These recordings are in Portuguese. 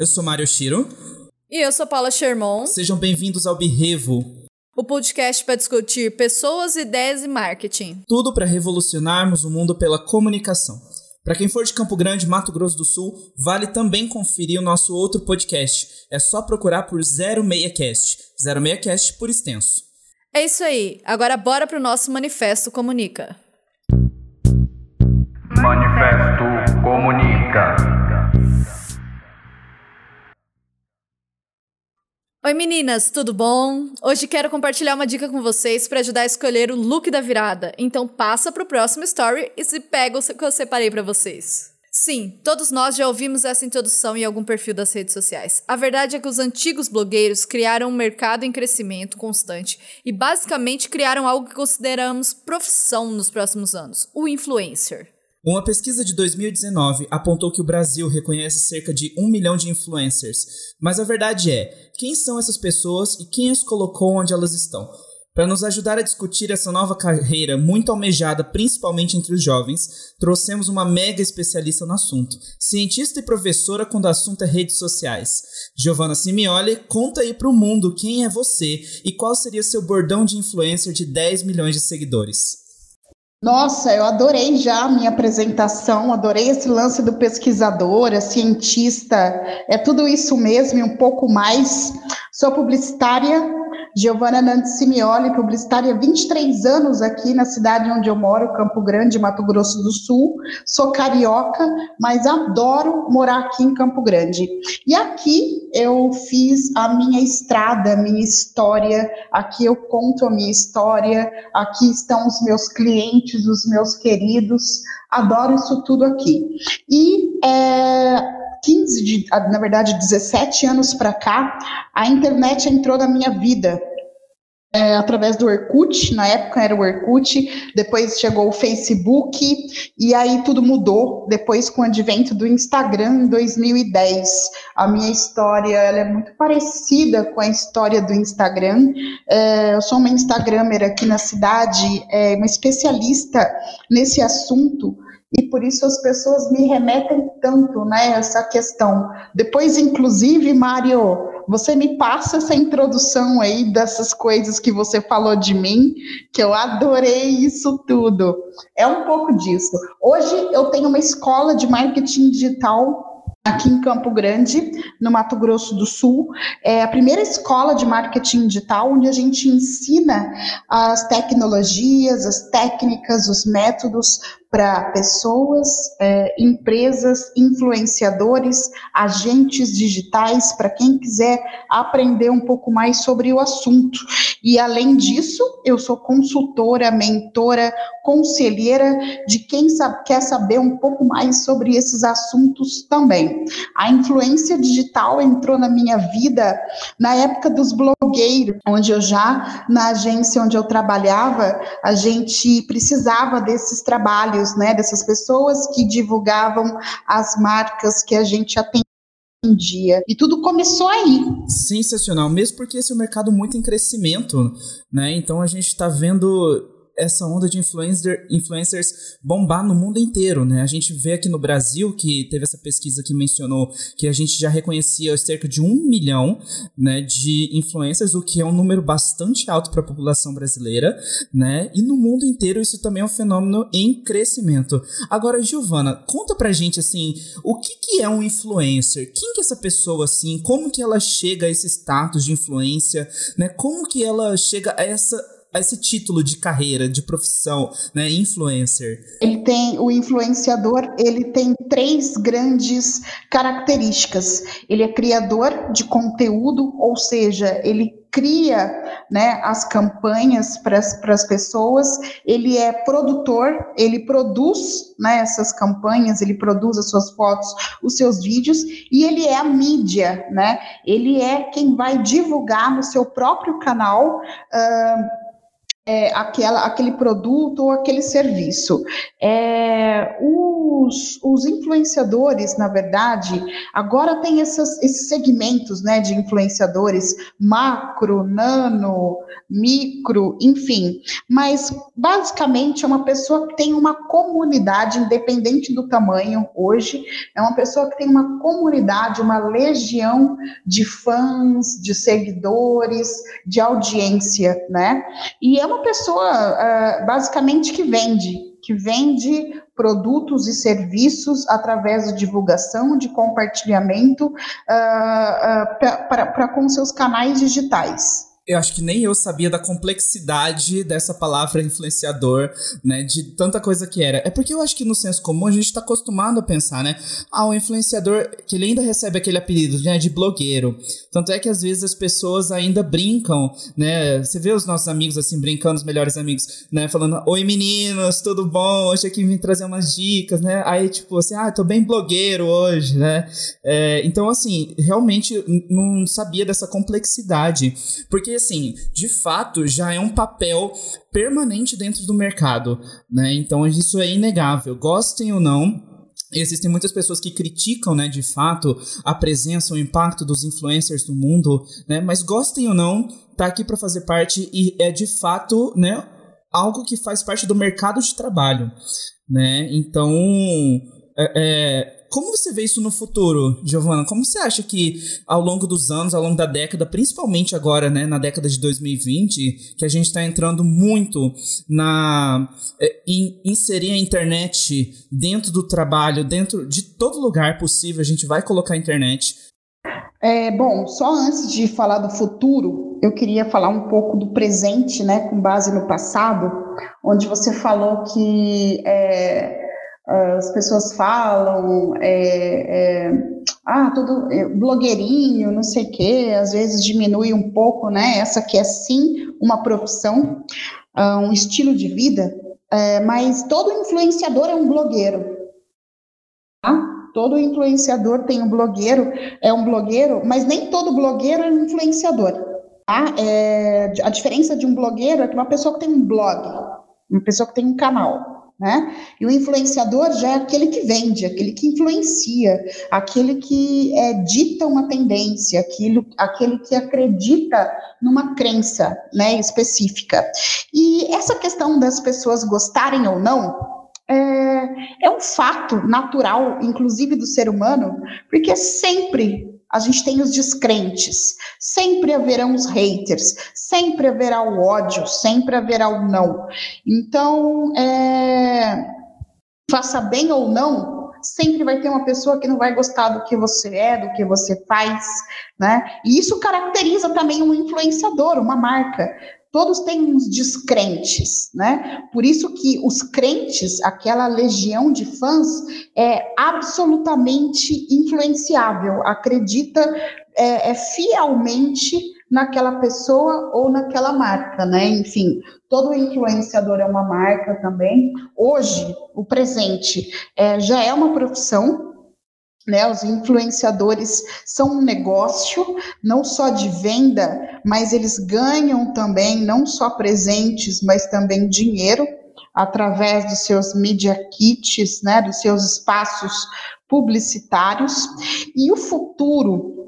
eu sou Mário Shiro. E eu sou Paula Sherman. Sejam bem-vindos ao Birrevo, o podcast para discutir pessoas, ideias e marketing. Tudo para revolucionarmos o mundo pela comunicação. Para quem for de Campo Grande, Mato Grosso do Sul, vale também conferir o nosso outro podcast. É só procurar por 06cast. 06cast por extenso. É isso aí. Agora bora pro nosso Manifesto Comunica. Manifesto Comunica. Oi meninas, tudo bom? Hoje quero compartilhar uma dica com vocês para ajudar a escolher o look da virada. Então passa pro próximo story e se pega o que eu separei para vocês. Sim, todos nós já ouvimos essa introdução em algum perfil das redes sociais. A verdade é que os antigos blogueiros criaram um mercado em crescimento constante e basicamente criaram algo que consideramos profissão nos próximos anos: o influencer. Uma pesquisa de 2019 apontou que o Brasil reconhece cerca de um milhão de influencers, mas a verdade é: quem são essas pessoas e quem as colocou onde elas estão? Para nos ajudar a discutir essa nova carreira muito almejada, principalmente entre os jovens, trouxemos uma mega especialista no assunto, cientista e professora quando o assunto é redes sociais. Giovanna Simioli, conta aí para o mundo quem é você e qual seria seu bordão de influencer de 10 milhões de seguidores. Nossa, eu adorei já a minha apresentação, adorei esse lance do pesquisador, a cientista, é tudo isso mesmo e um pouco mais. Sou publicitária, Giovana Nantes Simioli, publicitária há 23 anos aqui na cidade onde eu moro, Campo Grande, Mato Grosso do Sul. Sou carioca, mas adoro morar aqui em Campo Grande. E aqui eu fiz a minha estrada, a minha história, aqui eu conto a minha história, aqui estão os meus clientes, os meus queridos, adoro isso tudo aqui. E é, 15, de, na verdade 17 anos para cá, a internet entrou na minha vida. É, através do Orkut, na época era o Orkut, depois chegou o Facebook, e aí tudo mudou, depois com o advento do Instagram em 2010. A minha história ela é muito parecida com a história do Instagram. É, eu sou uma Instagramer aqui na cidade, é, uma especialista nesse assunto, e por isso as pessoas me remetem tanto, né, essa questão. Depois, inclusive, Mário, você me passa essa introdução aí dessas coisas que você falou de mim, que eu adorei isso tudo. É um pouco disso. Hoje eu tenho uma escola de marketing digital aqui em Campo Grande, no Mato Grosso do Sul. É a primeira escola de marketing digital onde a gente ensina as tecnologias, as técnicas, os métodos para pessoas, é, empresas, influenciadores, agentes digitais, para quem quiser aprender um pouco mais sobre o assunto. E além disso, eu sou consultora, mentora, conselheira de quem sabe, quer saber um pouco mais sobre esses assuntos também. A influência digital entrou na minha vida na época dos blogueiros, onde eu já, na agência onde eu trabalhava, a gente precisava desses trabalhos, né, dessas pessoas que divulgavam as marcas que a gente atendia dia. E tudo começou aí. Sensacional, mesmo porque esse é um mercado muito em crescimento, né? Então a gente está vendo essa onda de influencer, influencers bombar no mundo inteiro, né? A gente vê aqui no Brasil que teve essa pesquisa que mencionou que a gente já reconhecia cerca de um milhão né, de influencers, o que é um número bastante alto para a população brasileira, né? E no mundo inteiro isso também é um fenômeno em crescimento. Agora, Giovana, conta pra gente assim, o que, que é um influencer? Quem que é essa pessoa assim? Como que ela chega a esse status de influência, né? Como que ela chega a essa esse título de carreira, de profissão, né, influencer? Ele tem o influenciador, ele tem três grandes características. Ele é criador de conteúdo, ou seja, ele cria né, as campanhas para as pessoas, ele é produtor, ele produz né, essas campanhas, ele produz as suas fotos, os seus vídeos, e ele é a mídia, né? Ele é quem vai divulgar no seu próprio canal. Uh, é, aquela, aquele produto ou aquele serviço. É, os, os influenciadores, na verdade, agora tem essas, esses segmentos né, de influenciadores macro, nano, micro, enfim. Mas basicamente é uma pessoa que tem uma comunidade, independente do tamanho hoje, é uma pessoa que tem uma comunidade, uma legião de fãs, de seguidores, de audiência, né? E é uma pessoa uh, basicamente que vende, que vende produtos e serviços através de divulgação, de compartilhamento uh, uh, para com seus canais digitais eu acho que nem eu sabia da complexidade dessa palavra influenciador, né? De tanta coisa que era. É porque eu acho que no senso comum a gente tá acostumado a pensar, né? Ah, o influenciador, que ele ainda recebe aquele apelido né, de blogueiro. Tanto é que às vezes as pessoas ainda brincam, né? Você vê os nossos amigos assim, brincando, os melhores amigos, né? Falando, oi meninos, tudo bom? Hoje aqui vim trazer umas dicas, né? Aí, tipo, assim, ah, tô bem blogueiro hoje, né? É, então, assim, realmente não sabia dessa complexidade. Porque assim, de fato, já é um papel permanente dentro do mercado, né? Então isso é inegável, gostem ou não. Existem muitas pessoas que criticam, né, de fato, a presença, o impacto dos influencers no mundo, né? Mas gostem ou não, tá aqui para fazer parte e é de fato, né, algo que faz parte do mercado de trabalho, né? Então, é, é como você vê isso no futuro, Giovana? Como você acha que ao longo dos anos, ao longo da década, principalmente agora, né, na década de 2020, que a gente está entrando muito na é, em inserir a internet dentro do trabalho, dentro de todo lugar possível, a gente vai colocar a internet. É, bom, só antes de falar do futuro, eu queria falar um pouco do presente, né, com base no passado, onde você falou que é, as pessoas falam, é, é, ah, tudo é, blogueirinho, não sei o quê, às vezes diminui um pouco, né? Essa que é sim uma profissão, uh, um estilo de vida, é, mas todo influenciador é um blogueiro. Tá? Todo influenciador tem um blogueiro, é um blogueiro, mas nem todo blogueiro é um influenciador. Tá? É, a diferença de um blogueiro é que uma pessoa que tem um blog, uma pessoa que tem um canal. Né? E o influenciador já é aquele que vende, aquele que influencia, aquele que é, dita uma tendência, aquilo, aquele que acredita numa crença né, específica. E essa questão das pessoas gostarem ou não é, é um fato natural, inclusive do ser humano, porque sempre a gente tem os descrentes, sempre haverão os haters, sempre haverá o ódio, sempre haverá o não. Então, é, faça bem ou não, sempre vai ter uma pessoa que não vai gostar do que você é, do que você faz, né? E isso caracteriza também um influenciador, uma marca todos têm uns descrentes, né? Por isso que os crentes, aquela legião de fãs, é absolutamente influenciável, acredita é, é fielmente naquela pessoa ou naquela marca, né? Enfim, todo influenciador é uma marca também. Hoje, o presente é, já é uma profissão, né, os influenciadores são um negócio, não só de venda, mas eles ganham também não só presentes, mas também dinheiro através dos seus media kits, né, dos seus espaços publicitários. E o futuro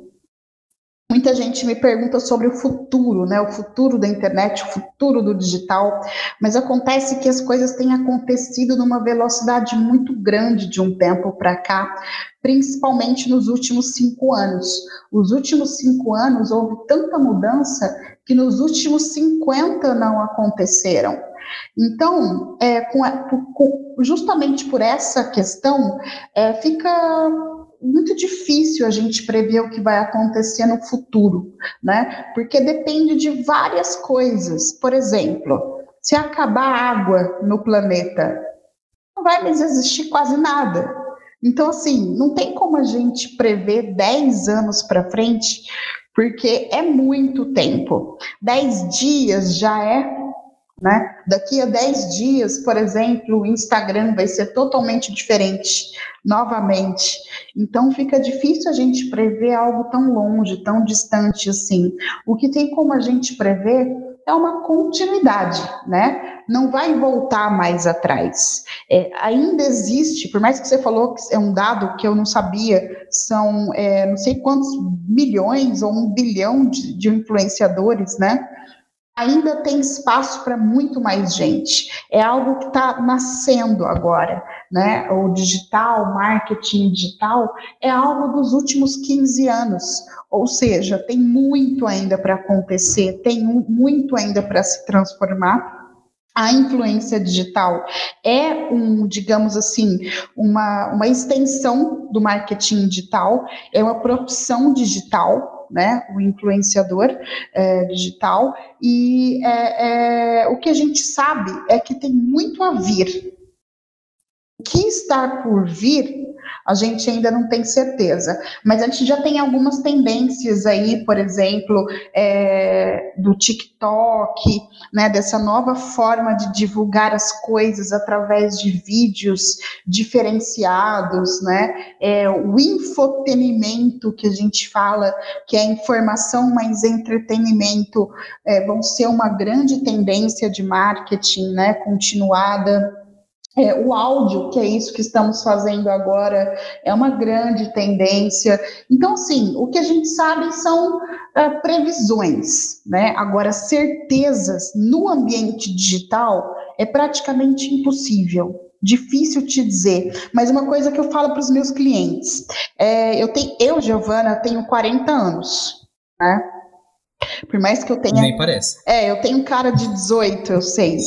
Muita gente me pergunta sobre o futuro, né? O futuro da internet, o futuro do digital, mas acontece que as coisas têm acontecido numa velocidade muito grande de um tempo para cá, principalmente nos últimos cinco anos. Os últimos cinco anos houve tanta mudança que nos últimos 50 não aconteceram. Então, é, com, justamente por essa questão, é, fica muito difícil a gente prever o que vai acontecer no futuro, né? Porque depende de várias coisas. Por exemplo, se acabar água no planeta, não vai mais existir quase nada. Então, assim, não tem como a gente prever 10 anos para frente, porque é muito tempo. 10 dias já é né? Daqui a 10 dias, por exemplo, o Instagram vai ser totalmente diferente, novamente. Então, fica difícil a gente prever algo tão longe, tão distante assim. O que tem como a gente prever é uma continuidade, né? Não vai voltar mais atrás. É, ainda existe, por mais que você falou que é um dado que eu não sabia, são é, não sei quantos milhões ou um bilhão de, de influenciadores, né? Ainda tem espaço para muito mais gente. É algo que está nascendo agora, né? O digital, marketing digital, é algo dos últimos 15 anos. Ou seja, tem muito ainda para acontecer, tem muito ainda para se transformar. A influência digital é um, digamos assim, uma, uma extensão do marketing digital, é uma profissão digital, né, o influenciador é, digital, e é, é, o que a gente sabe é que tem muito a vir. O que está por vir a gente ainda não tem certeza. Mas a gente já tem algumas tendências aí, por exemplo, é, do TikTok, né, dessa nova forma de divulgar as coisas através de vídeos diferenciados, né, é, o infotenimento que a gente fala, que é informação mais entretenimento, é, vão ser uma grande tendência de marketing, né, continuada. É, o áudio, que é isso que estamos fazendo agora, é uma grande tendência. Então, sim, o que a gente sabe são uh, previsões, né? Agora, certezas no ambiente digital é praticamente impossível. Difícil te dizer, mas uma coisa que eu falo para os meus clientes, é, eu tenho, eu, Giovana, tenho 40 anos, né? Por mais que eu tenha. Nem parece. É, eu tenho cara de 18, eu sei.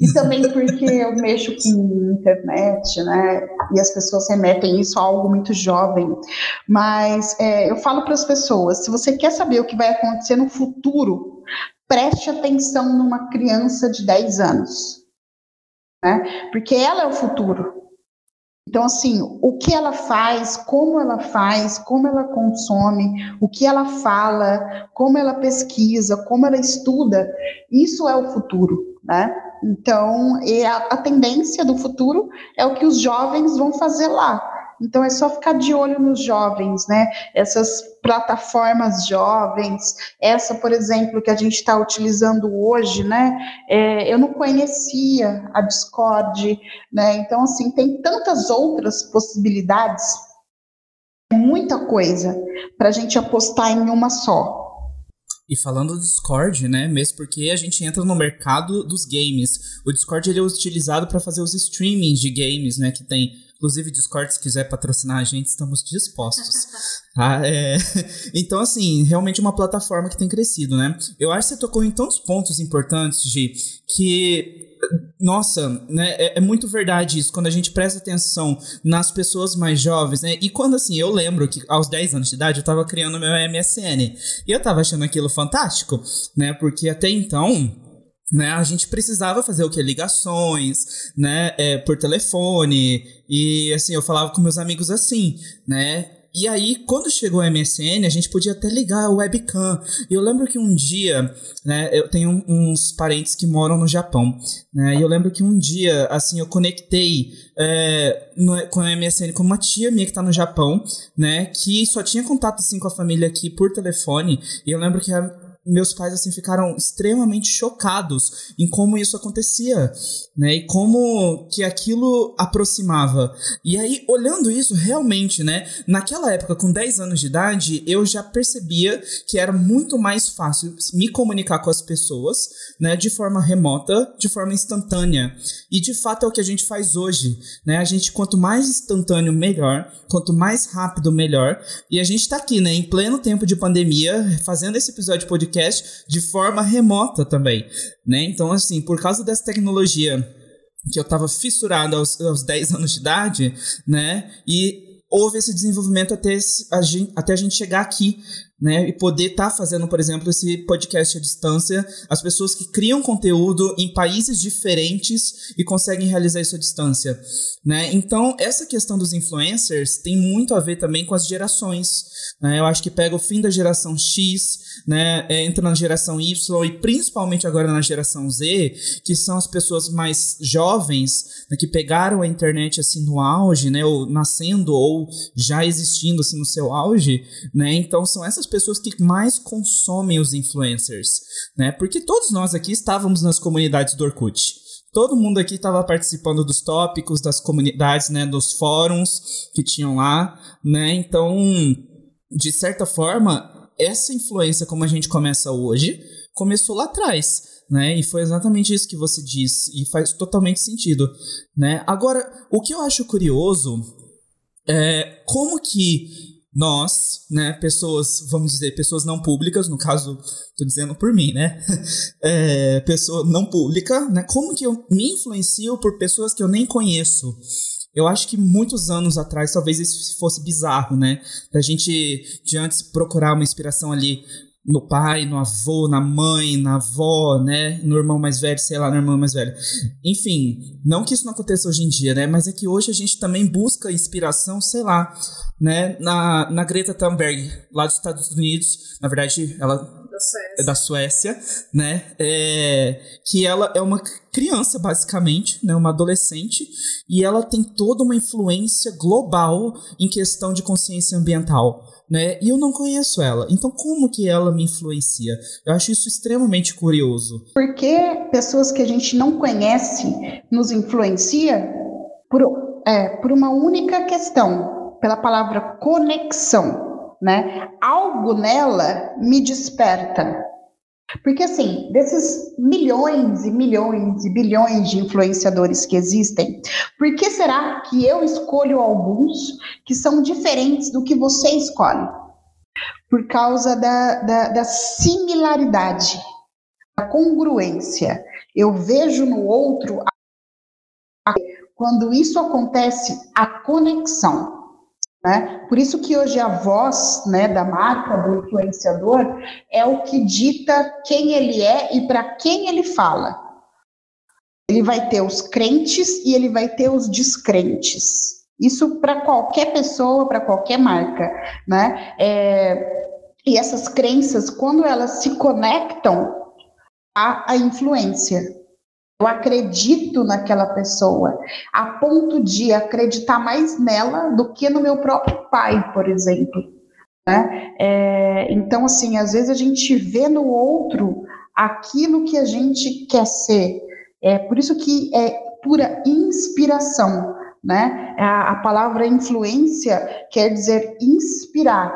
E também porque eu mexo com internet, né? E as pessoas remetem isso a algo muito jovem. Mas é, eu falo para as pessoas: se você quer saber o que vai acontecer no futuro, preste atenção numa criança de 10 anos. Né? Porque ela é o futuro. Então, assim, o que ela faz, como ela faz, como ela consome, o que ela fala, como ela pesquisa, como ela estuda, isso é o futuro, né? Então, a, a tendência do futuro é o que os jovens vão fazer lá. Então é só ficar de olho nos jovens, né? Essas plataformas jovens, essa, por exemplo, que a gente está utilizando hoje, né? É, eu não conhecia a Discord, né? Então, assim, tem tantas outras possibilidades, muita coisa para a gente apostar em uma só. E falando do Discord, né, mesmo porque a gente entra no mercado dos games. O Discord ele é utilizado para fazer os streamings de games, né, que tem Inclusive, Discord, se quiser patrocinar a gente, estamos dispostos. tá? É... Então, assim, realmente uma plataforma que tem crescido, né? Eu acho que você tocou em tantos pontos importantes, Gi, que nossa, né, é, é, muito verdade isso, quando a gente presta atenção nas pessoas mais jovens, né, e quando, assim, eu lembro que aos 10 anos de idade eu tava criando meu MSN, e eu tava achando aquilo fantástico, né, porque até então, né, a gente precisava fazer o que? Ligações, né, é, por telefone, e assim, eu falava com meus amigos assim, né, e aí, quando chegou o MSN, a gente podia até ligar o webcam. E eu lembro que um dia, né, eu tenho uns parentes que moram no Japão, né, e eu lembro que um dia, assim, eu conectei é, no, com o MSN com uma tia minha que tá no Japão, né, que só tinha contato, assim, com a família aqui por telefone, e eu lembro que a, meus pais assim ficaram extremamente chocados em como isso acontecia, né? E como que aquilo aproximava. E aí, olhando isso realmente, né, naquela época com 10 anos de idade, eu já percebia que era muito mais fácil me comunicar com as pessoas, né, de forma remota, de forma instantânea. E de fato é o que a gente faz hoje, né? A gente quanto mais instantâneo melhor, quanto mais rápido melhor. E a gente tá aqui, né, em pleno tempo de pandemia, fazendo esse episódio de podcast podcast de forma remota também, né? Então, assim, por causa dessa tecnologia que eu tava fissurado aos, aos 10 anos de idade, né? E houve esse desenvolvimento até, a gente, até a gente chegar aqui, né? E poder estar tá fazendo, por exemplo, esse podcast à distância, as pessoas que criam conteúdo em países diferentes e conseguem realizar isso à distância, né? Então, essa questão dos influencers tem muito a ver também com as gerações, né? Eu acho que pega o fim da geração X, né, é, entra na geração Y e principalmente agora na geração Z, que são as pessoas mais jovens, né, que pegaram a internet assim no auge, né, ou nascendo ou já existindo assim no seu auge, né? Então são essas pessoas que mais consomem os influencers, né? Porque todos nós aqui estávamos nas comunidades do Orkut. Todo mundo aqui estava participando dos tópicos, das comunidades, né, dos fóruns que tinham lá, né? Então, de certa forma, essa influência como a gente começa hoje, começou lá atrás, né? E foi exatamente isso que você disse e faz totalmente sentido, né? Agora, o que eu acho curioso é como que nós, né, pessoas, vamos dizer, pessoas não públicas, no caso, tô dizendo por mim, né, é, pessoa não pública, né, como que eu me influencio por pessoas que eu nem conheço? Eu acho que muitos anos atrás talvez isso fosse bizarro, né, da gente de antes procurar uma inspiração ali no pai, no avô, na mãe, na avó, né? No irmão mais velho, sei lá, no irmão mais velho. Enfim, não que isso não aconteça hoje em dia, né? Mas é que hoje a gente também busca inspiração, sei lá, né? Na, na Greta Thunberg, lá dos Estados Unidos. Na verdade, ela Da Suécia. é da Suécia, né? É, que ela é uma criança, basicamente, né? Uma adolescente, e ela tem toda uma influência global em questão de consciência ambiental. Né? E eu não conheço ela. Então, como que ela me influencia? Eu acho isso extremamente curioso. Porque pessoas que a gente não conhece nos influencia por, é, por uma única questão, pela palavra conexão, né? Algo nela me desperta. Porque assim, desses milhões e milhões e bilhões de influenciadores que existem, por que será que eu escolho alguns que são diferentes do que você escolhe? Por causa da, da, da similaridade, da congruência. Eu vejo no outro, a- quando isso acontece, a conexão. Né? Por isso que hoje a voz né, da marca, do influenciador, é o que dita quem ele é e para quem ele fala. Ele vai ter os crentes e ele vai ter os descrentes. Isso para qualquer pessoa, para qualquer marca. Né? É, e essas crenças, quando elas se conectam à, à influência, eu acredito naquela pessoa, a ponto de acreditar mais nela do que no meu próprio pai, por exemplo. Né? É, então, assim, às vezes a gente vê no outro aquilo que a gente quer ser. É por isso que é pura inspiração. Né? A, a palavra influência quer dizer inspirar.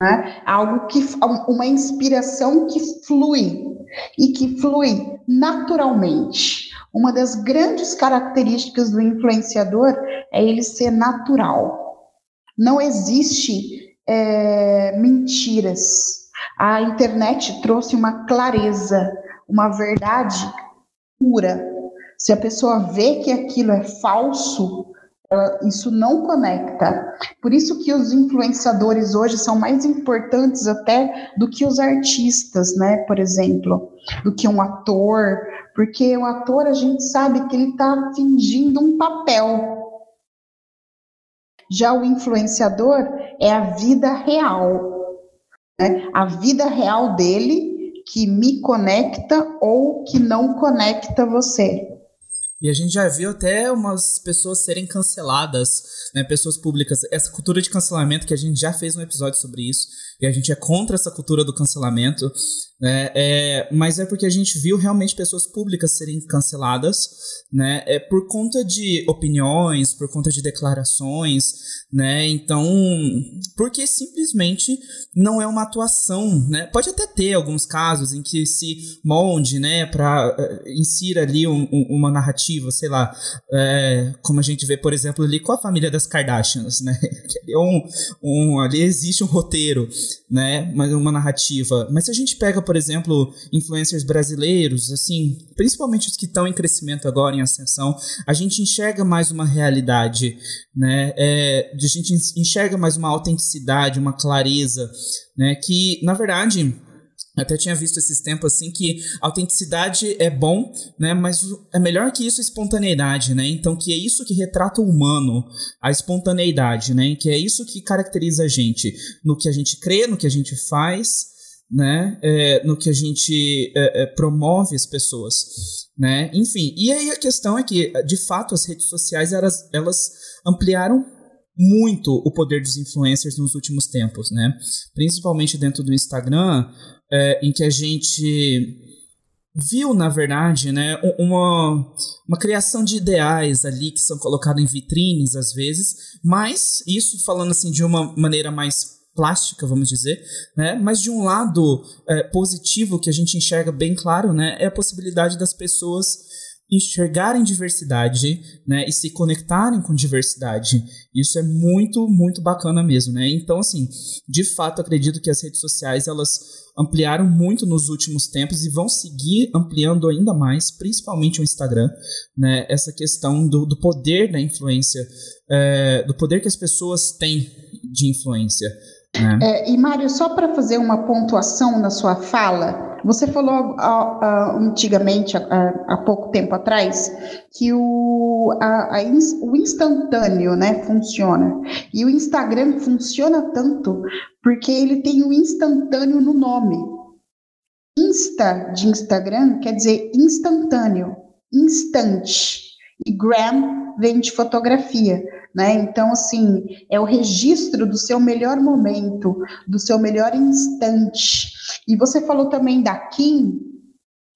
Né? Algo que uma inspiração que flui e que flui naturalmente. Uma das grandes características do influenciador é ele ser natural. Não existe é, mentiras. A internet trouxe uma clareza, uma verdade pura. Se a pessoa vê que aquilo é falso, isso não conecta. Por isso que os influenciadores hoje são mais importantes até do que os artistas, né? Por exemplo, do que um ator, porque o ator a gente sabe que ele está fingindo um papel. Já o influenciador é a vida real, né? A vida real dele que me conecta ou que não conecta você. E a gente já viu até umas pessoas serem canceladas, né? Pessoas públicas. Essa cultura de cancelamento, que a gente já fez um episódio sobre isso, e a gente é contra essa cultura do cancelamento, né? É, mas é porque a gente viu realmente pessoas públicas serem canceladas, né? É por conta de opiniões, por conta de declarações, né? Então, porque simplesmente não é uma atuação, né? Pode até ter alguns casos em que se molde, né? Para uh, insira ali um, um, uma narrativa, sei lá, é, como a gente vê, por exemplo, ali com a família das Kardashians, né? Que é um, um, ali existe um roteiro, né? Mas uma narrativa. Mas se a gente pega, por exemplo, influencers brasileiros, assim, principalmente os que estão em crescimento agora, em ascensão, a gente enxerga mais uma realidade, né? É, a gente enxerga mais uma autenticidade, uma clareza, né? Que, na verdade, até tinha visto esses tempos assim que autenticidade é bom, né? Mas é melhor que isso espontaneidade, né? Então que é isso que retrata o humano, a espontaneidade, né? Que é isso que caracteriza a gente, no que a gente crê, no que a gente faz, né? É, no que a gente é, é, promove as pessoas, né? Enfim, e aí a questão é que de fato as redes sociais elas, elas ampliaram muito o poder dos influencers nos últimos tempos, né? Principalmente dentro do Instagram, é, em que a gente viu, na verdade, né, uma, uma criação de ideais ali que são colocados em vitrines às vezes, mas isso falando assim de uma maneira mais plástica, vamos dizer, né? Mas de um lado é, positivo que a gente enxerga bem claro, né, é a possibilidade das pessoas enxergarem diversidade, né, e se conectarem com diversidade. Isso é muito, muito bacana mesmo, né? Então, assim, de fato, acredito que as redes sociais elas ampliaram muito nos últimos tempos e vão seguir ampliando ainda mais, principalmente o Instagram, né? Essa questão do, do poder da influência, é, do poder que as pessoas têm de influência. Né? É, e Mário, só para fazer uma pontuação na sua fala, você falou antigamente, há, pouco tempo atrás, que o, a, a, o instantâneo né, funciona. E o Instagram funciona tanto porque ele tem o instantâneo no nome. Insta de Instagram quer dizer instantâneo, instante. E gram vem de fotografia. Né? Então, assim, é o registro do seu melhor momento, do seu melhor instante. E você falou também da Kim,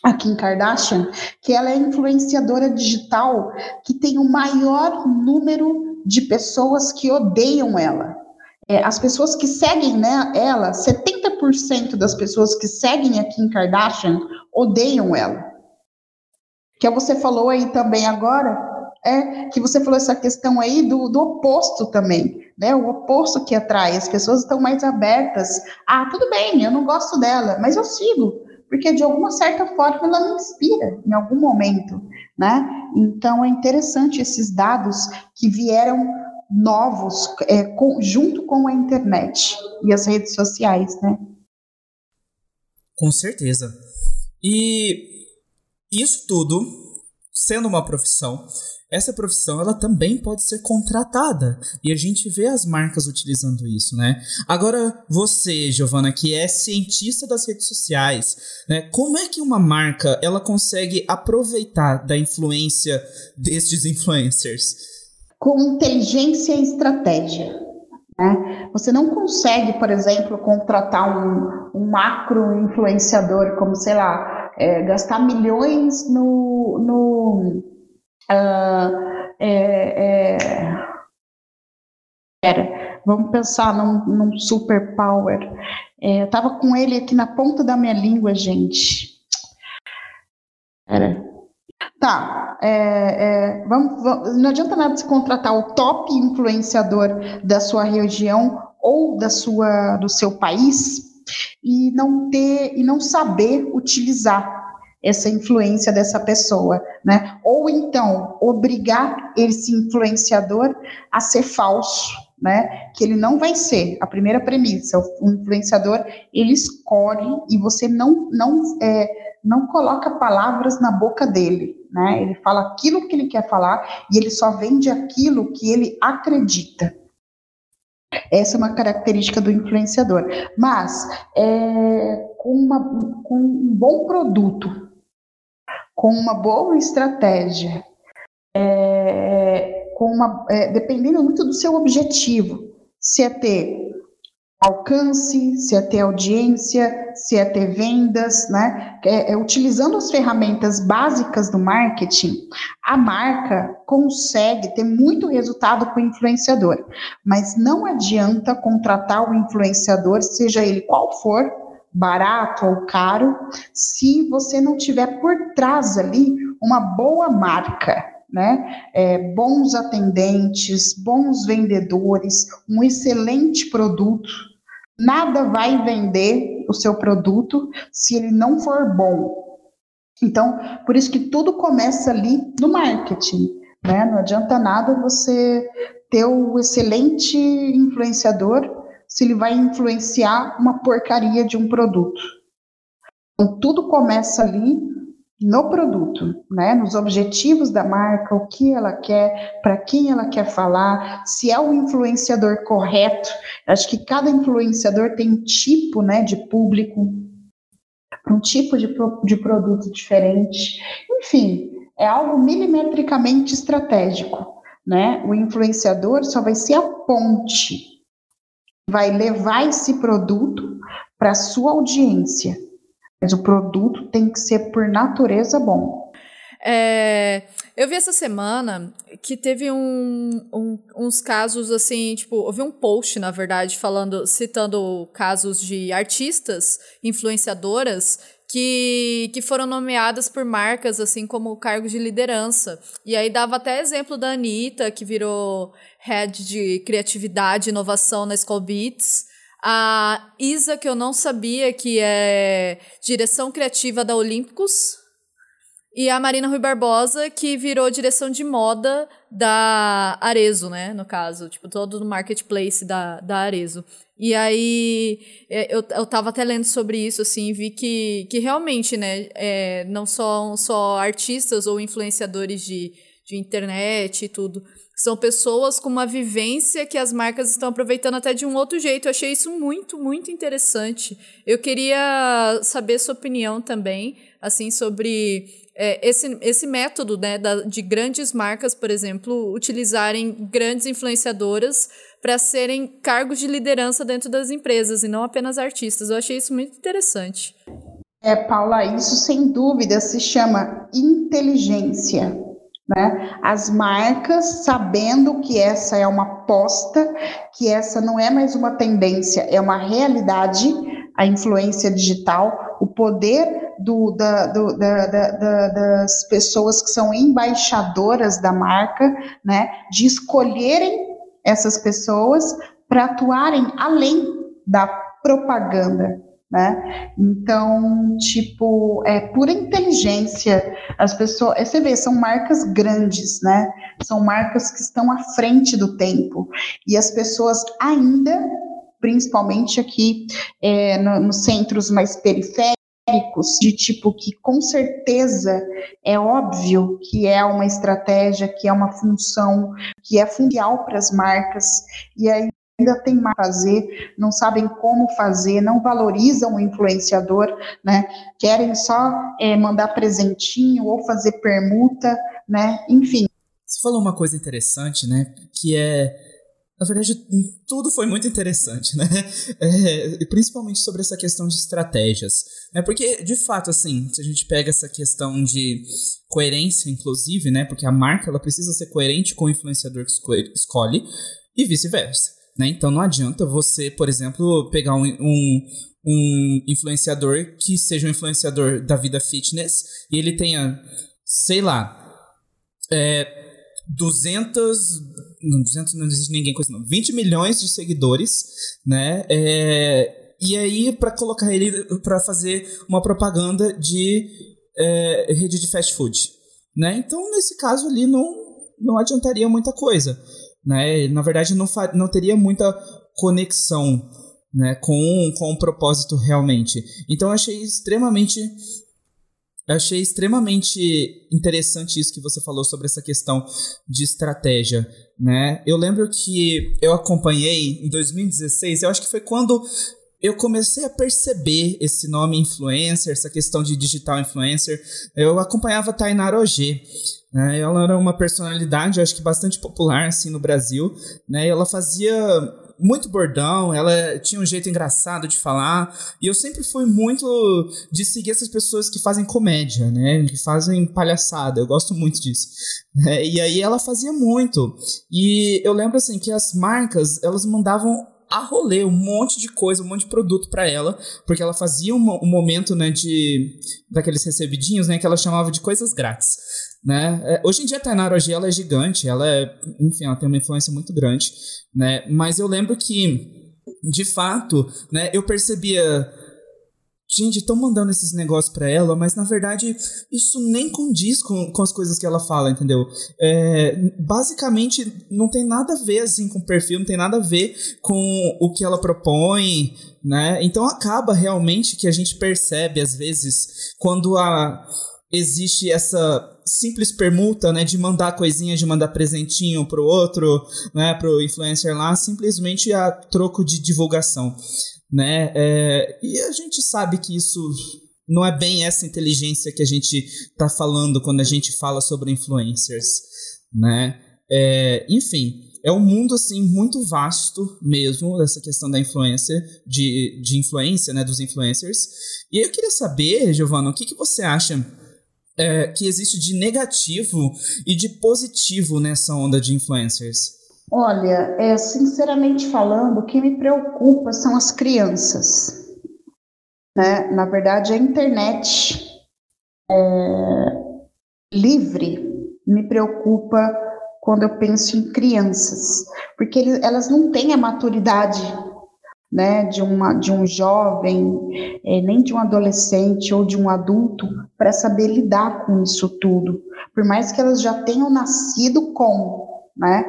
a Kim Kardashian, que ela é influenciadora digital que tem o maior número de pessoas que odeiam ela. É, as pessoas que seguem né, ela, 70% das pessoas que seguem a Kim Kardashian odeiam ela. Que você falou aí também agora, é que você falou essa questão aí do, do oposto também, né? O oposto que atrai. As pessoas estão mais abertas. Ah, tudo bem, eu não gosto dela, mas eu sigo, porque de alguma certa forma ela me inspira em algum momento, né? Então é interessante esses dados que vieram novos é, com, junto com a internet e as redes sociais, né? Com certeza. E isso tudo, sendo uma profissão, essa profissão ela também pode ser contratada e a gente vê as marcas utilizando isso, né? Agora você, Giovana, que é cientista das redes sociais, né? Como é que uma marca ela consegue aproveitar da influência destes influencers? Com inteligência e estratégia. Né? Você não consegue, por exemplo, contratar um, um macro influenciador como, sei lá, é, gastar milhões no, no Uh, é, é, era, vamos pensar num, num superpower. É, eu tava com ele aqui na ponta da minha língua, gente. Era. Tá, é, é, vamos, vamos, não adianta nada se contratar o top influenciador da sua região ou da sua, do seu país e não ter e não saber utilizar essa influência dessa pessoa, né? Ou então obrigar esse influenciador a ser falso, né? Que ele não vai ser. A primeira premissa, o influenciador ele escolhe e você não não é, não coloca palavras na boca dele, né? Ele fala aquilo que ele quer falar e ele só vende aquilo que ele acredita. Essa é uma característica do influenciador. Mas é, com, uma, com um bom produto, com uma boa estratégia, é, com uma, é, dependendo muito do seu objetivo, se é ter alcance, se é ter audiência, se é ter vendas, né? É, é, utilizando as ferramentas básicas do marketing, a marca consegue ter muito resultado com o influenciador, mas não adianta contratar o influenciador, seja ele qual for, barato ou caro, se você não tiver por trás ali uma boa marca, né? É, bons atendentes, bons vendedores, um excelente produto. Nada vai vender o seu produto se ele não for bom. Então, por isso que tudo começa ali no marketing. Né? Não adianta nada você ter o excelente influenciador se ele vai influenciar uma porcaria de um produto. Então, tudo começa ali no produto, né? Nos objetivos da marca, o que ela quer, para quem ela quer falar, se é o influenciador correto. Acho que cada influenciador tem um tipo, né, de público, um tipo de, de produto diferente. Enfim, é algo milimetricamente estratégico, né? O influenciador só vai ser a ponte, vai levar esse produto para sua audiência mas o produto tem que ser por natureza bom. É, eu vi essa semana que teve um, um, uns casos assim, tipo, houve um post, na verdade, falando, citando casos de artistas, influenciadoras, que, que foram nomeadas por marcas, assim, como cargos de liderança. E aí dava até exemplo da Anitta, que virou head de criatividade e inovação na School Beats. A Isa, que eu não sabia, que é direção criativa da Olímpicos. E a Marina Rui Barbosa, que virou direção de moda da Arezo, né? No caso, tipo, todo no marketplace da, da Arezo. E aí, é, eu, eu tava até lendo sobre isso, assim, vi que, que realmente, né, é, não são só artistas ou influenciadores de, de internet e tudo, são pessoas com uma vivência que as marcas estão aproveitando até de um outro jeito. Eu achei isso muito, muito interessante. Eu queria saber sua opinião também, assim, sobre é, esse, esse método né, da, de grandes marcas, por exemplo, utilizarem grandes influenciadoras para serem cargos de liderança dentro das empresas e não apenas artistas. Eu achei isso muito interessante. É, Paula, isso sem dúvida se chama inteligência. Né? As marcas sabendo que essa é uma aposta, que essa não é mais uma tendência, é uma realidade, a influência digital, o poder do, da, do, da, da, das pessoas que são embaixadoras da marca, né? de escolherem essas pessoas para atuarem além da propaganda né? Então, tipo, é pura inteligência. As pessoas, você vê, são marcas grandes, né? São marcas que estão à frente do tempo. E as pessoas ainda, principalmente aqui é, no, nos centros mais periféricos, de tipo que com certeza é óbvio que é uma estratégia, que é uma função, que é fundamental para as marcas, e aí ainda tem mais a fazer, não sabem como fazer, não valorizam o influenciador, né? Querem só é, mandar presentinho ou fazer permuta, né? Enfim. Você falou uma coisa interessante, né? Que é na verdade, tudo foi muito interessante, né? É, principalmente sobre essa questão de estratégias. É porque, de fato, assim, se a gente pega essa questão de coerência, inclusive, né? Porque a marca ela precisa ser coerente com o influenciador que escolhe e vice-versa. Né? Então não adianta você, por exemplo, pegar um, um, um influenciador que seja um influenciador da vida fitness e ele tenha, sei lá, é, 200, não, 200 não existe ninguém com isso não, 20 milhões de seguidores, né? É, e aí para colocar ele para fazer uma propaganda de é, rede de fast food, né? Então nesse caso ali não não adiantaria muita coisa né? Na verdade, não, não teria muita conexão né, com, com o propósito realmente. Então, eu achei extremamente. achei extremamente interessante isso que você falou sobre essa questão de estratégia, né? Eu lembro que eu acompanhei em 2016, eu acho que foi quando eu comecei a perceber esse nome influencer, essa questão de digital influencer. Eu acompanhava a Tainara Ogê, né? Ela era uma personalidade, acho que bastante popular assim no Brasil, né? Ela fazia muito bordão, ela tinha um jeito engraçado de falar, e eu sempre fui muito de seguir essas pessoas que fazem comédia, né? Que fazem palhaçada, eu gosto muito disso. Né? E aí ela fazia muito. E eu lembro assim que as marcas, elas mandavam a rolê um monte de coisa, um monte de produto para ela, porque ela fazia um, um, momento, né, de daqueles recebidinhos, né, que ela chamava de coisas grátis, né? É, hoje em dia a Tainara hoje ela é gigante, ela é, enfim, ela tem uma influência muito grande, né? Mas eu lembro que de fato, né, eu percebia gente, estão mandando esses negócios para ela, mas na verdade isso nem condiz com, com as coisas que ela fala, entendeu? É, basicamente não tem nada a ver assim com o perfil, não tem nada a ver com o que ela propõe, né? Então acaba realmente que a gente percebe às vezes quando a existe essa simples permuta, né, de mandar coisinha, de mandar presentinho pro outro, né, pro influencer lá, simplesmente a troco de divulgação né? É, e a gente sabe que isso não é bem essa inteligência que a gente está falando quando a gente fala sobre influencers, né? É, enfim, é um mundo assim muito vasto mesmo essa questão da influência, de, de influência, né, dos influencers. E eu queria saber, Giovana, o que, que você acha é, que existe de negativo e de positivo nessa onda de influencers? Olha, é, sinceramente falando, o que me preocupa são as crianças. Né? Na verdade, a internet é, livre me preocupa quando eu penso em crianças, porque eles, elas não têm a maturidade né, de, uma, de um jovem, é, nem de um adolescente ou de um adulto, para saber lidar com isso tudo. Por mais que elas já tenham nascido com, né?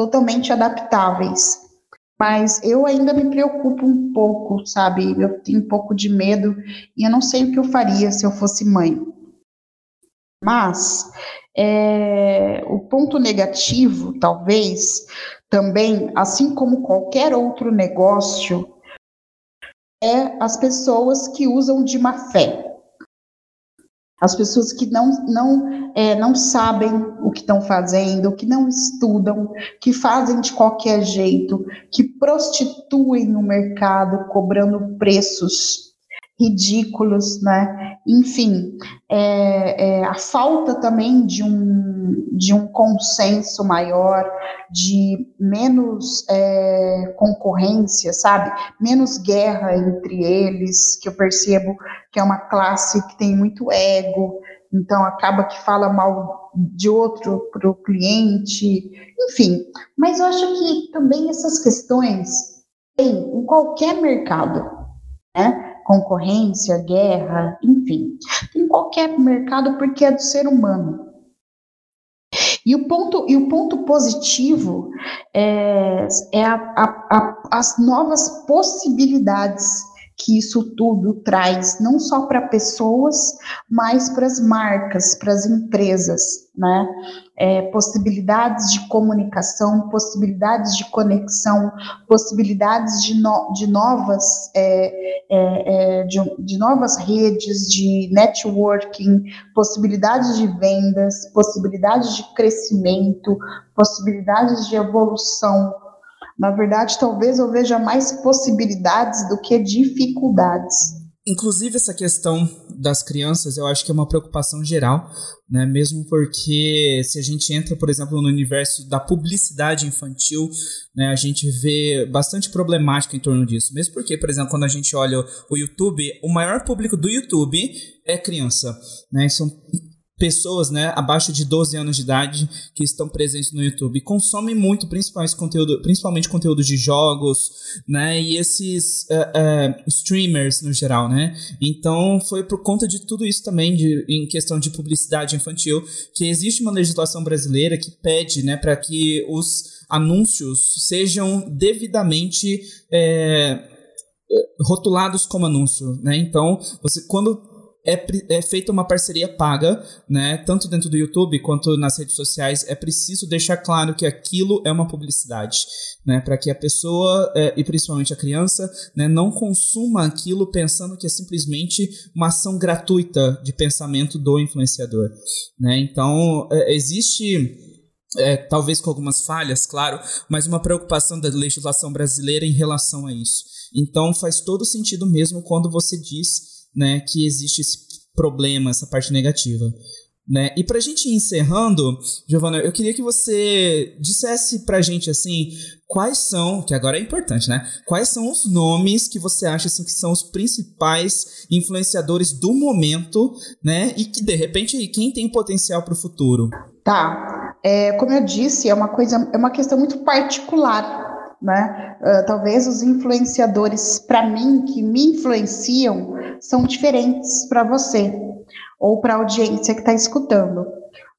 Totalmente adaptáveis. Mas eu ainda me preocupo um pouco, sabe? Eu tenho um pouco de medo e eu não sei o que eu faria se eu fosse mãe. Mas é, o ponto negativo, talvez, também, assim como qualquer outro negócio, é as pessoas que usam de má fé. As pessoas que não, não, é, não sabem o que estão fazendo, que não estudam, que fazem de qualquer jeito, que prostituem o mercado cobrando preços ridículos, né? Enfim, é, é, a falta também de um, de um consenso maior, de menos é, concorrência, sabe? Menos guerra entre eles, que eu percebo que é uma classe que tem muito ego, então acaba que fala mal de outro para o cliente, enfim. Mas eu acho que também essas questões tem em qualquer mercado, né? Concorrência, guerra, enfim, em qualquer mercado porque é do ser humano. E o ponto, e o ponto positivo é, é a, a, a, as novas possibilidades que isso tudo traz, não só para pessoas, mas para as marcas, para as empresas, né? É, possibilidades de comunicação, possibilidades de conexão, possibilidades de, no, de novas é, é, é de, de novas redes de networking, possibilidades de vendas, possibilidades de crescimento, possibilidades de evolução na verdade, talvez eu veja mais possibilidades do que dificuldades. Inclusive, essa questão das crianças, eu acho que é uma preocupação geral, né? Mesmo porque se a gente entra, por exemplo, no universo da publicidade infantil, né, a gente vê bastante problemática em torno disso. Mesmo porque, por exemplo, quando a gente olha o YouTube, o maior público do YouTube é criança, né? São pessoas, né, abaixo de 12 anos de idade que estão presentes no YouTube consomem muito, principalmente conteúdo, principalmente conteúdo de jogos, né, e esses uh, uh, streamers no geral, né. Então foi por conta de tudo isso também, de, em questão de publicidade infantil, que existe uma legislação brasileira que pede, né, para que os anúncios sejam devidamente é, rotulados como anúncio, né? Então, você quando é, é feita uma parceria paga, né? Tanto dentro do YouTube quanto nas redes sociais. É preciso deixar claro que aquilo é uma publicidade, né? Para que a pessoa, é, e principalmente a criança, né, não consuma aquilo pensando que é simplesmente uma ação gratuita de pensamento do influenciador, né? Então, é, existe. É, talvez com algumas falhas, claro, mas uma preocupação da legislação brasileira em relação a isso. Então faz todo sentido mesmo quando você diz né, que existe esse problema, essa parte negativa. Né? E pra gente ir encerrando, Giovana, eu queria que você dissesse pra gente assim, quais são, que agora é importante, né? Quais são os nomes que você acha assim, que são os principais influenciadores do momento, né? E que de repente quem tem potencial para o futuro? Tá. É, como eu disse, é uma coisa, é uma questão muito particular né? Uh, talvez os influenciadores, para mim, que me influenciam, são diferentes para você ou para a audiência que está escutando.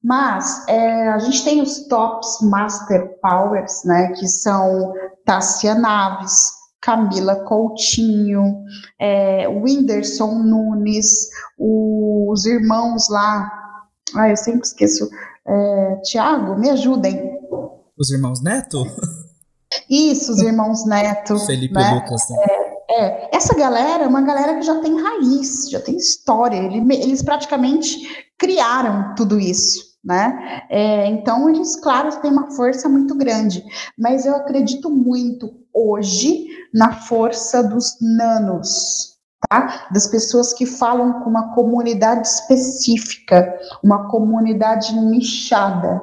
Mas é, a gente tem os tops Master Powers, né? Que são Tássia Naves, Camila Coutinho, é, Whindersson Nunes, os irmãos lá. Ah, eu sempre esqueço. É, Tiago, me ajudem. Os irmãos Neto? Isso, os irmãos Neto. Felipe né? Lucas. Né? É, é, essa galera é uma galera que já tem raiz, já tem história. Eles praticamente criaram tudo isso. Né? É, então, eles, claro, têm uma força muito grande, mas eu acredito muito hoje na força dos nanos, tá? Das pessoas que falam com uma comunidade específica, uma comunidade nichada,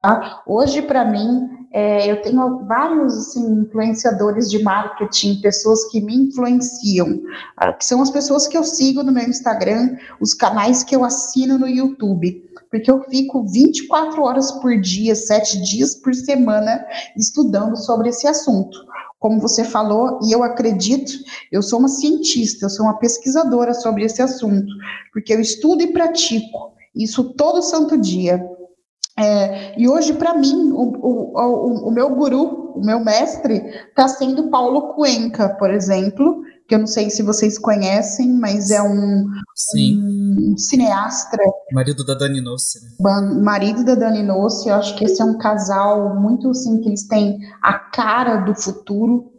tá? Hoje, para mim, é, eu tenho vários assim, influenciadores de marketing, pessoas que me influenciam, ah, que são as pessoas que eu sigo no meu Instagram, os canais que eu assino no YouTube, porque eu fico 24 horas por dia, 7 dias por semana, estudando sobre esse assunto. Como você falou, e eu acredito, eu sou uma cientista, eu sou uma pesquisadora sobre esse assunto, porque eu estudo e pratico isso todo santo dia. É, e hoje, para mim, o, o, o, o, meu guru, o meu mestre, está sendo Paulo Cuenca, por exemplo, que eu não sei se vocês conhecem, mas é um, um cineasta. Marido da Dani Nossi. Né? Marido da Dani Nossi, eu acho que esse é um casal muito assim, que eles têm a cara do futuro,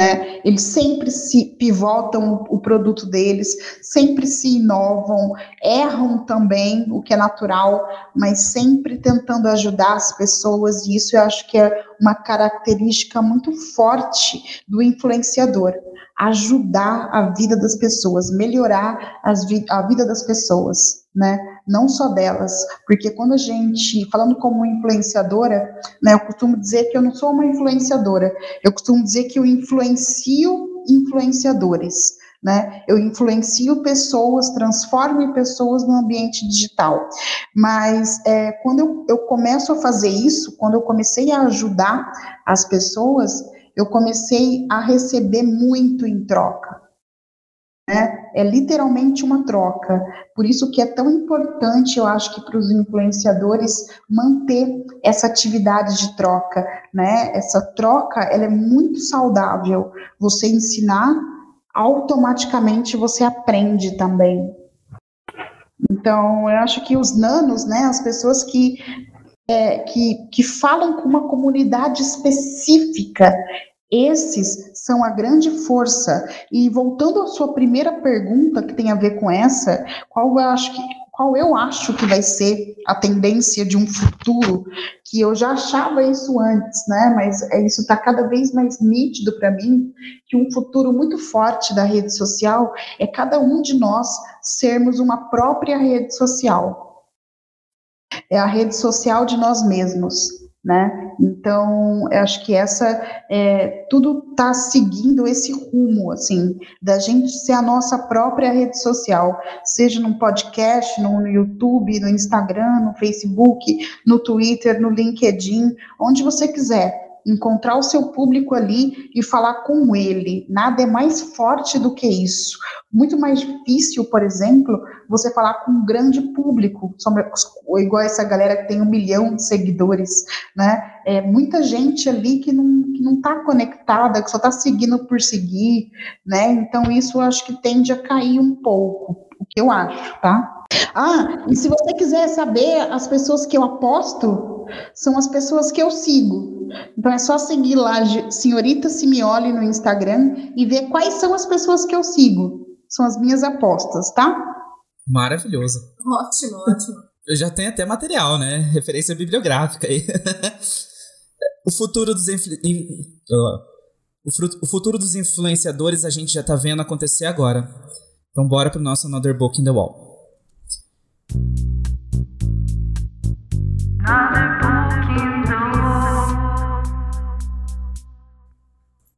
né? Eles sempre se pivotam o produto deles, sempre se inovam, erram também, o que é natural, mas sempre tentando ajudar as pessoas, e isso eu acho que é uma característica muito forte do influenciador ajudar a vida das pessoas, melhorar vi a vida das pessoas, né? Não só delas, porque quando a gente, falando como influenciadora, né, eu costumo dizer que eu não sou uma influenciadora, eu costumo dizer que eu influencio influenciadores. Né? Eu influencio pessoas, transformo pessoas no ambiente digital. Mas é, quando eu, eu começo a fazer isso, quando eu comecei a ajudar as pessoas, eu comecei a receber muito em troca. Né? É literalmente uma troca. Por isso que é tão importante, eu acho que para os influenciadores manter essa atividade de troca, né? Essa troca, ela é muito saudável. Você ensinar, automaticamente você aprende também. Então, eu acho que os nanos, né, as pessoas que é, que, que falam com uma comunidade específica. Esses são a grande força. E voltando à sua primeira pergunta, que tem a ver com essa, qual eu acho que, qual eu acho que vai ser a tendência de um futuro, que eu já achava isso antes, né? Mas é, isso está cada vez mais nítido para mim, que um futuro muito forte da rede social é cada um de nós sermos uma própria rede social é a rede social de nós mesmos, né? Então, eu acho que essa é, tudo está seguindo esse rumo, assim, da gente ser a nossa própria rede social, seja num podcast, no YouTube, no Instagram, no Facebook, no Twitter, no LinkedIn, onde você quiser encontrar o seu público ali e falar com ele. Nada é mais forte do que isso. Muito mais difícil, por exemplo, você falar com um grande público, igual essa galera que tem um milhão de seguidores, né? É muita gente ali que não que não está conectada, que só está seguindo por seguir, né? Então isso eu acho que tende a cair um pouco, o que eu acho, tá? Ah, e se você quiser saber as pessoas que eu aposto, são as pessoas que eu sigo. Então é só seguir lá Senhorita Simioli no Instagram e ver quais são as pessoas que eu sigo. São as minhas apostas, tá? Maravilhoso. Ótimo, ótimo. Eu já tenho até material, né? Referência bibliográfica aí. o futuro dos influ... o futuro dos influenciadores a gente já tá vendo acontecer agora. Então bora pro nosso Another Book in the Wall. Another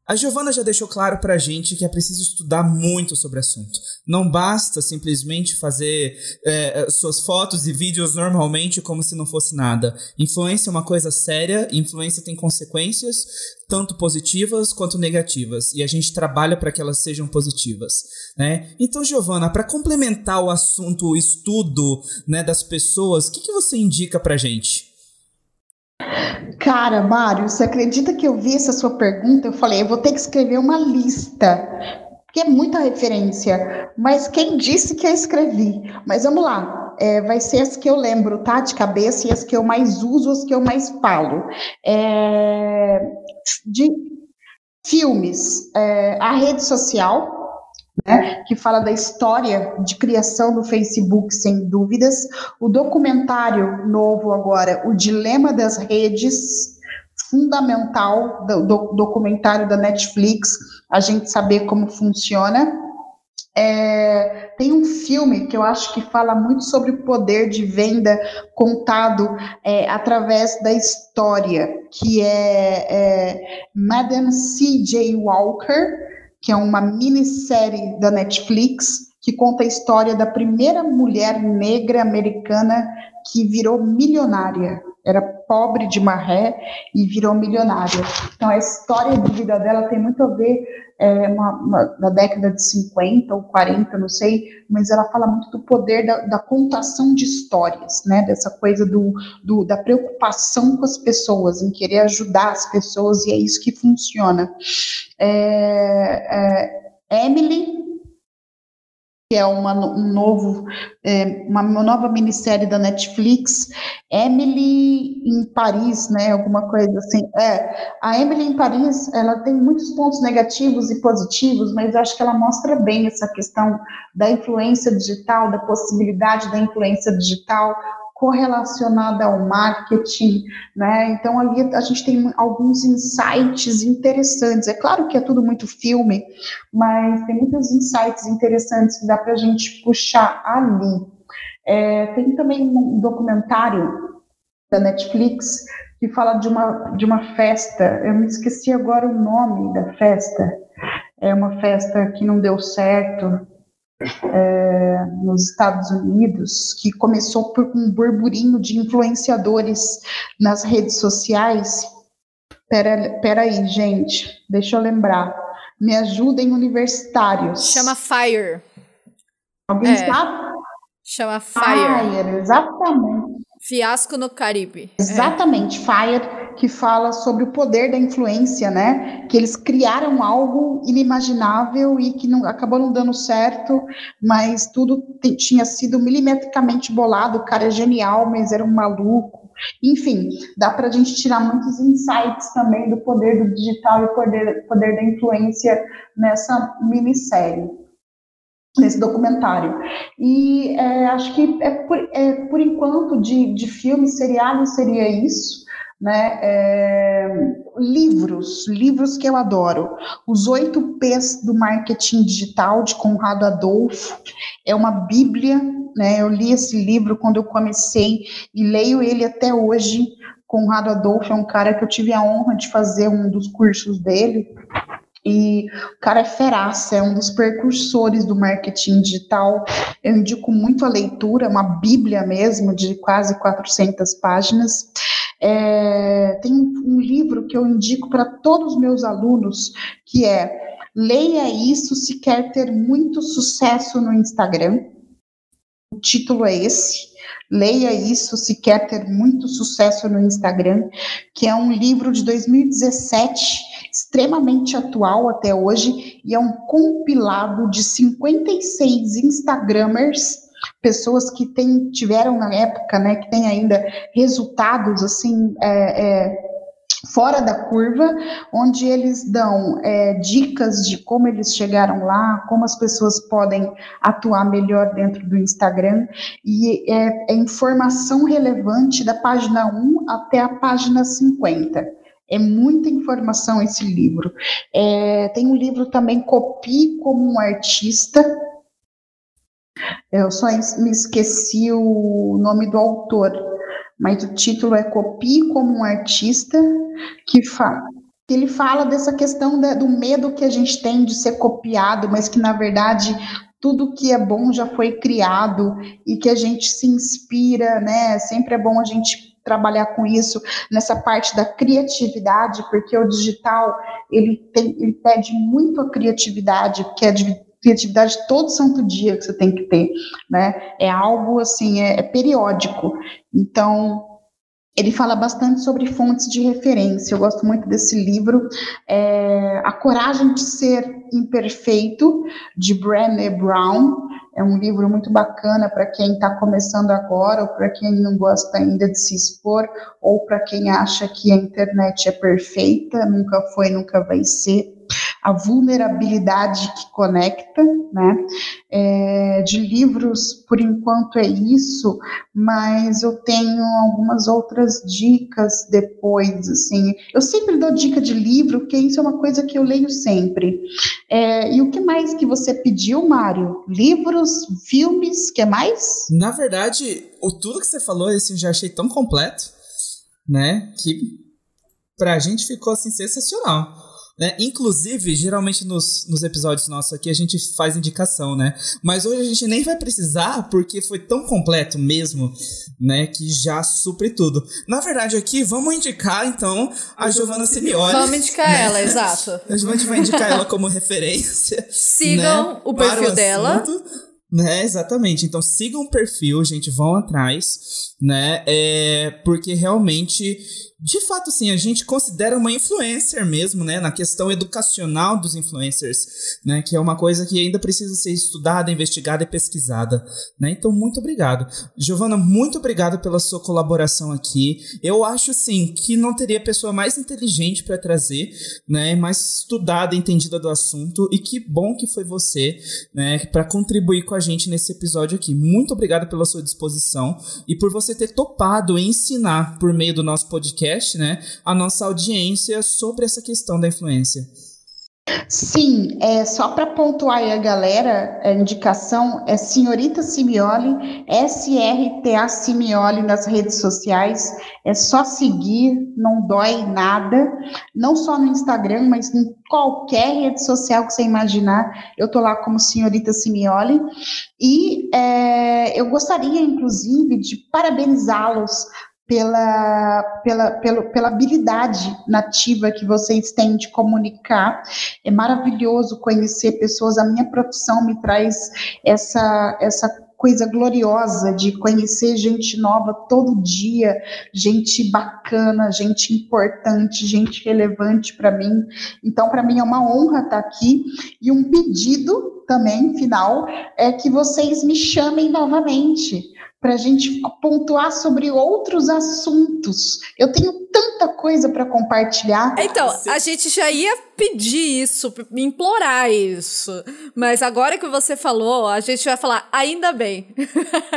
A Giovana já deixou claro pra gente que é preciso estudar muito sobre o assunto. Não basta simplesmente fazer é, suas fotos e vídeos normalmente como se não fosse nada. Influência é uma coisa séria, influência tem consequências, tanto positivas quanto negativas, e a gente trabalha para que elas sejam positivas. Né? Então, Giovana, para complementar o assunto, o estudo né, das pessoas, o que, que você indica pra gente? Cara, Mário, você acredita que eu vi essa sua pergunta? Eu falei, eu vou ter que escrever uma lista, porque é muita referência. Mas quem disse que eu escrevi? Mas vamos lá. É, vai ser as que eu lembro, tá? De cabeça, e as que eu mais uso, as que eu mais falo. É, de filmes, é, a rede social, né, que fala da história de criação do Facebook, sem dúvidas. O documentário novo agora, O Dilema das Redes, fundamental do, do documentário da Netflix, a gente saber como funciona. É, tem um filme que eu acho que fala muito sobre o poder de venda contado é, através da história, que é, é Madame C.J. Walker, que é uma minissérie da Netflix que conta a história da primeira mulher negra americana que virou milionária. Era pobre de maré e virou milionária. Então, a história de vida dela tem muito a ver é, uma, uma, da década de 50 ou 40, não sei, mas ela fala muito do poder da, da contação de histórias, né? Dessa coisa do, do, da preocupação com as pessoas, em querer ajudar as pessoas, e é isso que funciona. É, é, Emily que é uma, um novo, é, uma, nova minissérie da Netflix, Emily em Paris, né, alguma coisa assim. É, a Emily em Paris, ela tem muitos pontos negativos e positivos, mas acho que ela mostra bem essa questão da influência digital, da possibilidade da influência digital, correlacionada ao marketing, né? Então ali a gente tem alguns insights interessantes. É claro que é tudo muito filme, mas tem muitos insights interessantes que dá para a gente puxar ali. É, tem também um documentário da Netflix que fala de uma de uma festa. Eu me esqueci agora o nome da festa. É uma festa que não deu certo é, nos Estados Unidos, que começou por um burburinho de influenciadores nas redes sociais. Pera, pera aí, gente, deixa eu lembrar. Me ajudem, universitários. Chama Fire. Alguém é. sabe? Chama Fire. Fire, exatamente. Fiasco no Caribe. Exatamente, é. Fire que fala sobre o poder da influência, né? Que eles criaram algo inimaginável e que não, acabou não dando certo, mas tudo tinha sido milimetricamente bolado. O cara é genial, mas era um maluco. Enfim, dá para a gente tirar muitos insights também do poder do digital e poder, poder da influência nessa minissérie nesse documentário. E é, acho que é por, é, por enquanto de, de filme, seriado seria isso né? É, livros, livros que eu adoro. Os oito P's do marketing digital de Conrado Adolfo é uma bíblia, né? Eu li esse livro quando eu comecei e leio ele até hoje. Conrado Adolfo é um cara que eu tive a honra de fazer um dos cursos dele. E o cara é feraça, é um dos precursores do marketing digital. Eu indico muito a leitura, uma bíblia mesmo, de quase 400 páginas. É, tem um, livro que eu indico para todos os meus alunos, que é Leia Isso se quer ter muito sucesso no Instagram. O título é esse. Leia isso se quer ter muito sucesso no Instagram, que é um livro de 2017, extremamente atual até hoje, e é um compilado de 56 Instagramers pessoas que tem, tiveram na época, né, que tem ainda resultados assim é, é, fora da curva, onde eles dão é, dicas de como eles chegaram lá, como as pessoas podem atuar melhor dentro do Instagram, e é, é informação relevante da página 1 até a página 50. É muita informação esse livro. É, tem um livro também, Copie como um Artista, eu só me esqueci o nome do autor, mas o título é Copie como um artista que fala. ele fala dessa questão da, do medo que a gente tem de ser copiado, mas que na verdade tudo que é bom já foi criado e que a gente se inspira, né? Sempre é bom a gente trabalhar com isso nessa parte da criatividade, porque o digital ele, tem, ele pede muito a criatividade, que é de criatividade todo santo dia que você tem que ter, né? É algo assim, é, é periódico. Então, ele fala bastante sobre fontes de referência. Eu gosto muito desse livro, é, A Coragem de Ser Imperfeito, de Brené Brown. É um livro muito bacana para quem está começando agora, ou para quem não gosta ainda de se expor, ou para quem acha que a internet é perfeita, nunca foi, nunca vai ser a vulnerabilidade que conecta, né? É, de livros, por enquanto é isso, mas eu tenho algumas outras dicas depois, assim. Eu sempre dou dica de livro, porque isso é uma coisa que eu leio sempre. É, e o que mais que você pediu, Mário? Livros, filmes, que mais? Na verdade, o tudo que você falou, assim, já achei tão completo, né? Que pra gente ficou assim sensacional. Né? Inclusive, geralmente nos, nos episódios nossos aqui a gente faz indicação, né? Mas hoje a gente nem vai precisar porque foi tão completo mesmo, né? Que já supre tudo. Na verdade, aqui vamos indicar então a Giovanna Simioli. Vamos indicar né? ela, exato. A gente vai indicar ela como referência. Sigam né? o perfil o dela. Né, exatamente. Então sigam o perfil, gente, vão atrás, né? É, porque realmente de fato, sim, a gente considera uma influencer mesmo, né, na questão educacional dos influencers, né, que é uma coisa que ainda precisa ser estudada, investigada e pesquisada, né? Então, muito obrigado. Giovana, muito obrigado pela sua colaboração aqui. Eu acho, sim, que não teria pessoa mais inteligente para trazer, né, mais estudada, entendida do assunto, e que bom que foi você, né, para contribuir com a gente nesse episódio aqui. Muito obrigado pela sua disposição e por você ter topado ensinar por meio do nosso podcast, né, a nossa audiência sobre essa questão da influência. Sim, é só para pontuar aí a galera, a indicação é Senhorita Simioli, SRTA Simioli nas redes sociais. É só seguir, não dói nada. Não só no Instagram, mas em qualquer rede social que você imaginar. Eu tô lá como Senhorita Simioli. E é, eu gostaria, inclusive, de parabenizá-los pela, pela, pela, pela habilidade nativa que vocês têm de comunicar. É maravilhoso conhecer pessoas. A minha profissão me traz essa, essa coisa gloriosa de conhecer gente nova todo dia, gente bacana, gente importante, gente relevante para mim. Então, para mim é uma honra estar aqui e um pedido também final é que vocês me chamem novamente para a gente pontuar sobre outros assuntos. Eu tenho tanta coisa para compartilhar. Então, a gente já ia pedir isso, implorar isso. Mas agora que você falou, a gente vai falar ainda bem.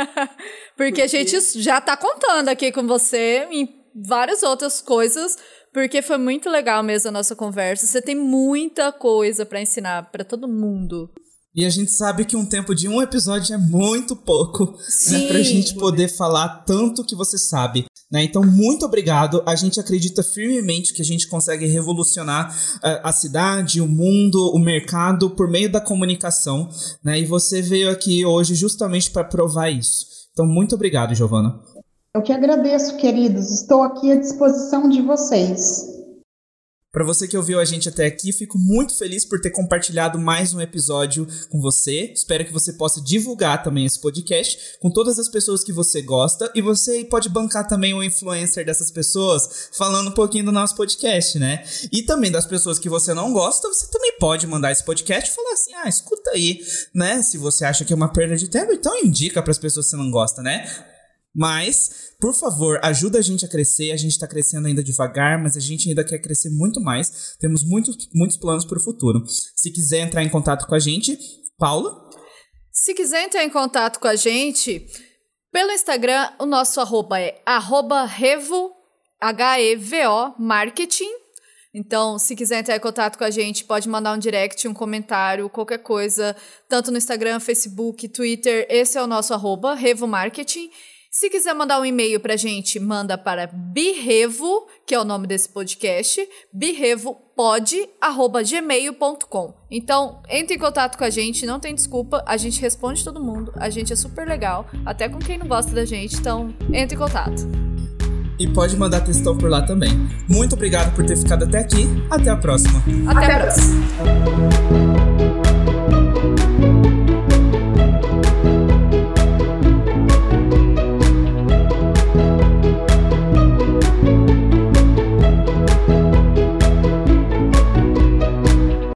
porque a gente já está contando aqui com você em várias outras coisas. Porque foi muito legal mesmo a nossa conversa. Você tem muita coisa para ensinar para todo mundo. E a gente sabe que um tempo de um episódio é muito pouco né, Sim. né, pra gente poder falar tanto que você sabe. Né? Então, muito obrigado. A gente acredita firmemente que a gente consegue revolucionar uh, a cidade, o mundo, o mercado por meio da comunicação. Né? E você veio aqui hoje justamente para provar isso. Então, muito obrigado, Giovana. Eu que agradeço, queridos. Estou aqui à disposição de vocês. Para você que ouviu a gente até aqui, fico muito feliz por ter compartilhado mais um episódio com você. Espero que você possa divulgar também esse podcast com todas as pessoas que você gosta e você pode bancar também o influencer dessas pessoas falando um pouquinho do nosso podcast, né? E também das pessoas que você não gosta, você também pode mandar esse podcast e falar assim: "Ah, escuta aí", né? Se você acha que é uma perda de tempo, então indica para as pessoas que você não gosta, né? Mas, por favor, ajuda a gente a crescer. A gente está crescendo ainda devagar, mas a gente ainda quer crescer muito mais. Temos muitos, muitos planos para o futuro. Se quiser entrar em contato com a gente, Paula? Se quiser entrar em contato com a gente, pelo Instagram, o nosso arroba é arroba revo, H-E-V-O, marketing. Então, se quiser entrar em contato com a gente, pode mandar um direct, um comentário, qualquer coisa, tanto no Instagram, Facebook, Twitter. Esse é o nosso arroba, Revo Marketing. Se quiser mandar um e-mail pra gente, manda para birrevo, que é o nome desse podcast, birrevopod@gmail.com. Então, entre em contato com a gente, não tem desculpa, a gente responde todo mundo, a gente é super legal, até com quem não gosta da gente, então entre em contato. E pode mandar textão por lá também. Muito obrigado por ter ficado até aqui. Até a próxima. Até, até a próxima. próxima.